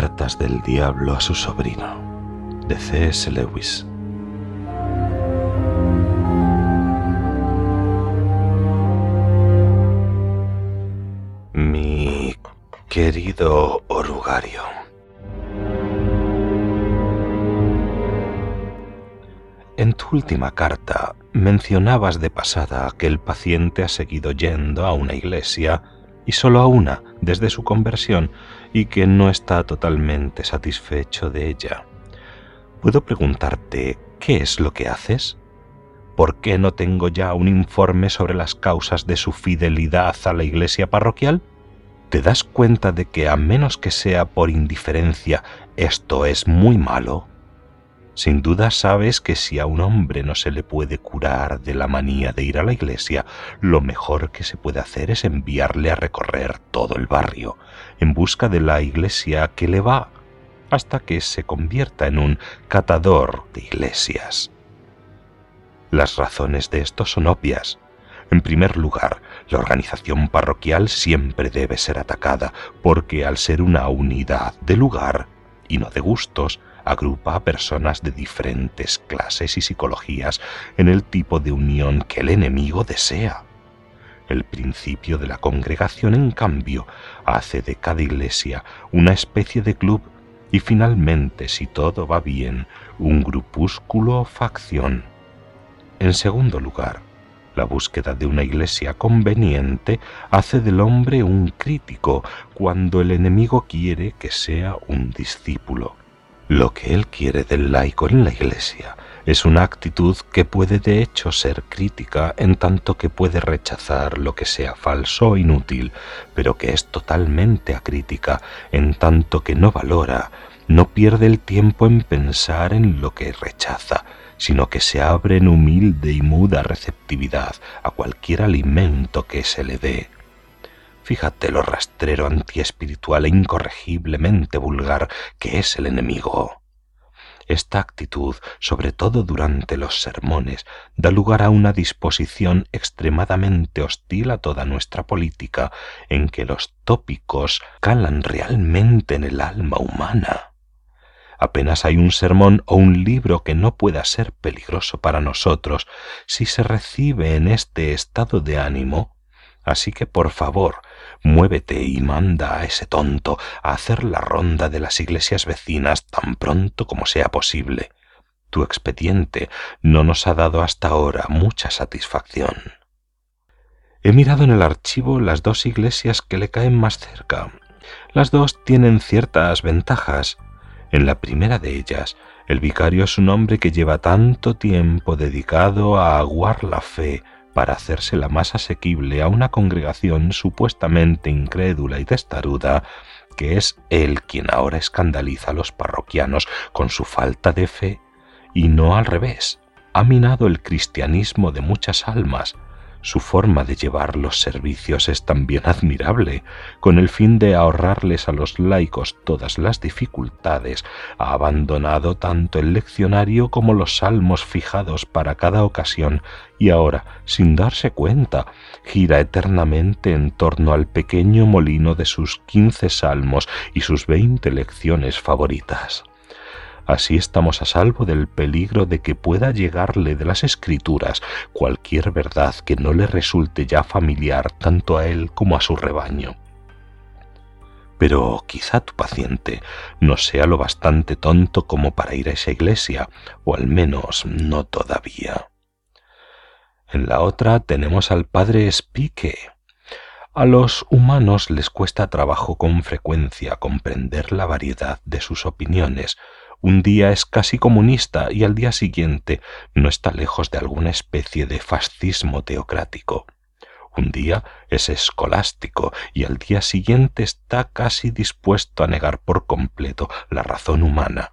Cartas del Diablo a su sobrino, de C.S. Lewis. Mi querido orugario. En tu última carta mencionabas de pasada que el paciente ha seguido yendo a una iglesia y solo a una desde su conversión y que no está totalmente satisfecho de ella. ¿Puedo preguntarte qué es lo que haces? ¿Por qué no tengo ya un informe sobre las causas de su fidelidad a la iglesia parroquial? ¿Te das cuenta de que a menos que sea por indiferencia, esto es muy malo? Sin duda sabes que si a un hombre no se le puede curar de la manía de ir a la iglesia, lo mejor que se puede hacer es enviarle a recorrer todo el barrio en busca de la iglesia que le va, hasta que se convierta en un catador de iglesias. Las razones de esto son obvias. En primer lugar, la organización parroquial siempre debe ser atacada, porque al ser una unidad de lugar y no de gustos, agrupa a personas de diferentes clases y psicologías en el tipo de unión que el enemigo desea. El principio de la congregación, en cambio, hace de cada iglesia una especie de club y finalmente, si todo va bien, un grupúsculo o facción. En segundo lugar, la búsqueda de una iglesia conveniente hace del hombre un crítico cuando el enemigo quiere que sea un discípulo. Lo que él quiere del laico en la Iglesia es una actitud que puede de hecho ser crítica en tanto que puede rechazar lo que sea falso o inútil, pero que es totalmente acrítica en tanto que no valora, no pierde el tiempo en pensar en lo que rechaza, sino que se abre en humilde y muda receptividad a cualquier alimento que se le dé. Fíjate lo rastrero antiespiritual e incorregiblemente vulgar que es el enemigo. Esta actitud, sobre todo durante los sermones, da lugar a una disposición extremadamente hostil a toda nuestra política, en que los tópicos calan realmente en el alma humana. Apenas hay un sermón o un libro que no pueda ser peligroso para nosotros si se recibe en este estado de ánimo. Así que, por favor, muévete y manda a ese tonto a hacer la ronda de las iglesias vecinas tan pronto como sea posible. Tu expediente no nos ha dado hasta ahora mucha satisfacción. He mirado en el archivo las dos iglesias que le caen más cerca. Las dos tienen ciertas ventajas. En la primera de ellas, el vicario es un hombre que lleva tanto tiempo dedicado a aguar la fe para hacérsela más asequible a una congregación supuestamente incrédula y testaruda, que es él quien ahora escandaliza a los parroquianos con su falta de fe, y no al revés. Ha minado el cristianismo de muchas almas, su forma de llevar los servicios es también admirable. Con el fin de ahorrarles a los laicos todas las dificultades, ha abandonado tanto el leccionario como los salmos fijados para cada ocasión y ahora, sin darse cuenta, gira eternamente en torno al pequeño molino de sus quince salmos y sus veinte lecciones favoritas. Así estamos a salvo del peligro de que pueda llegarle de las escrituras cualquier verdad que no le resulte ya familiar tanto a él como a su rebaño. Pero quizá tu paciente no sea lo bastante tonto como para ir a esa iglesia, o al menos no todavía. En la otra tenemos al padre Spique. A los humanos les cuesta trabajo con frecuencia comprender la variedad de sus opiniones, un día es casi comunista y al día siguiente no está lejos de alguna especie de fascismo teocrático. Un día es escolástico y al día siguiente está casi dispuesto a negar por completo la razón humana.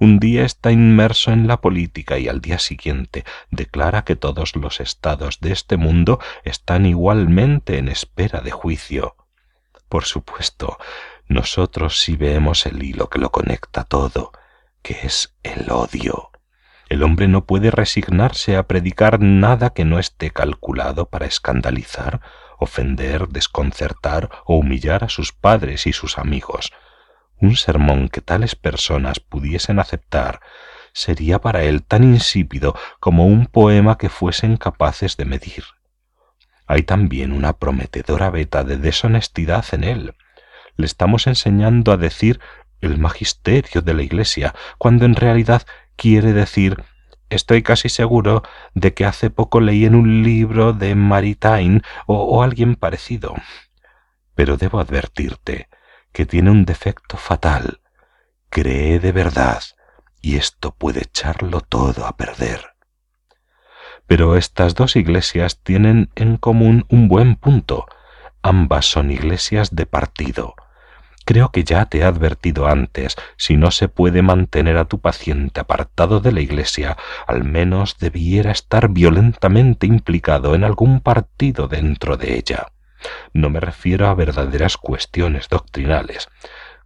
Un día está inmerso en la política y al día siguiente declara que todos los estados de este mundo están igualmente en espera de juicio. Por supuesto, nosotros sí vemos el hilo que lo conecta todo, que es el odio. El hombre no puede resignarse a predicar nada que no esté calculado para escandalizar, ofender, desconcertar o humillar a sus padres y sus amigos. un sermón que tales personas pudiesen aceptar sería para él tan insípido como un poema que fuesen capaces de medir. Hay también una prometedora veta de deshonestidad en él. Le estamos enseñando a decir el magisterio de la Iglesia, cuando en realidad quiere decir estoy casi seguro de que hace poco leí en un libro de Maritain o, o alguien parecido. Pero debo advertirte que tiene un defecto fatal. Cree de verdad, y esto puede echarlo todo a perder. Pero estas dos iglesias tienen en común un buen punto. Ambas son iglesias de partido. Creo que ya te he advertido antes, si no se puede mantener a tu paciente apartado de la iglesia, al menos debiera estar violentamente implicado en algún partido dentro de ella. No me refiero a verdaderas cuestiones doctrinales.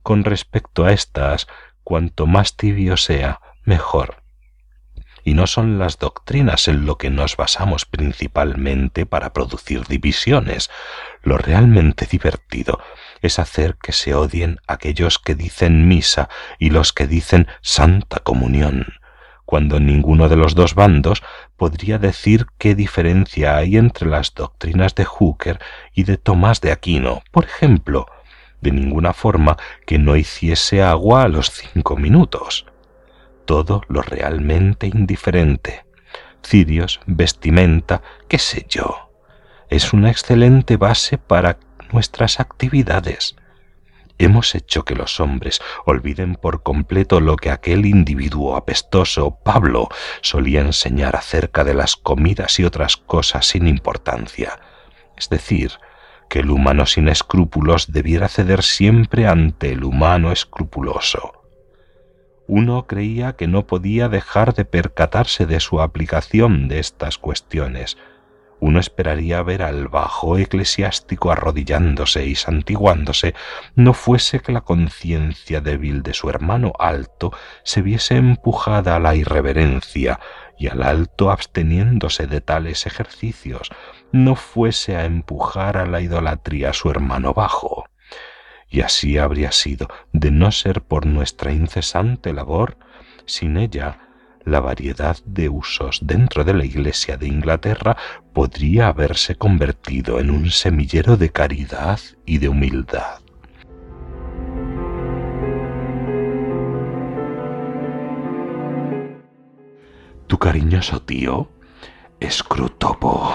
Con respecto a estas, cuanto más tibio sea, mejor y no son las doctrinas en lo que nos basamos principalmente para producir divisiones. Lo realmente divertido es hacer que se odien aquellos que dicen misa y los que dicen santa comunión, cuando ninguno de los dos bandos podría decir qué diferencia hay entre las doctrinas de Hooker y de Tomás de Aquino, por ejemplo, de ninguna forma que no hiciese agua a los cinco minutos todo lo realmente indiferente. Cirios, vestimenta, qué sé yo. Es una excelente base para nuestras actividades. Hemos hecho que los hombres olviden por completo lo que aquel individuo apestoso, Pablo, solía enseñar acerca de las comidas y otras cosas sin importancia. Es decir, que el humano sin escrúpulos debiera ceder siempre ante el humano escrupuloso uno creía que no podía dejar de percatarse de su aplicación de estas cuestiones. Uno esperaría ver al bajo eclesiástico arrodillándose y santiguándose, no fuese que la conciencia débil de su hermano alto se viese empujada a la irreverencia y al alto absteniéndose de tales ejercicios, no fuese a empujar a la idolatría a su hermano bajo. Y así habría sido, de no ser por nuestra incesante labor, sin ella la variedad de usos dentro de la Iglesia de Inglaterra podría haberse convertido en un semillero de caridad y de humildad. Tu cariñoso tío, Scrutopo.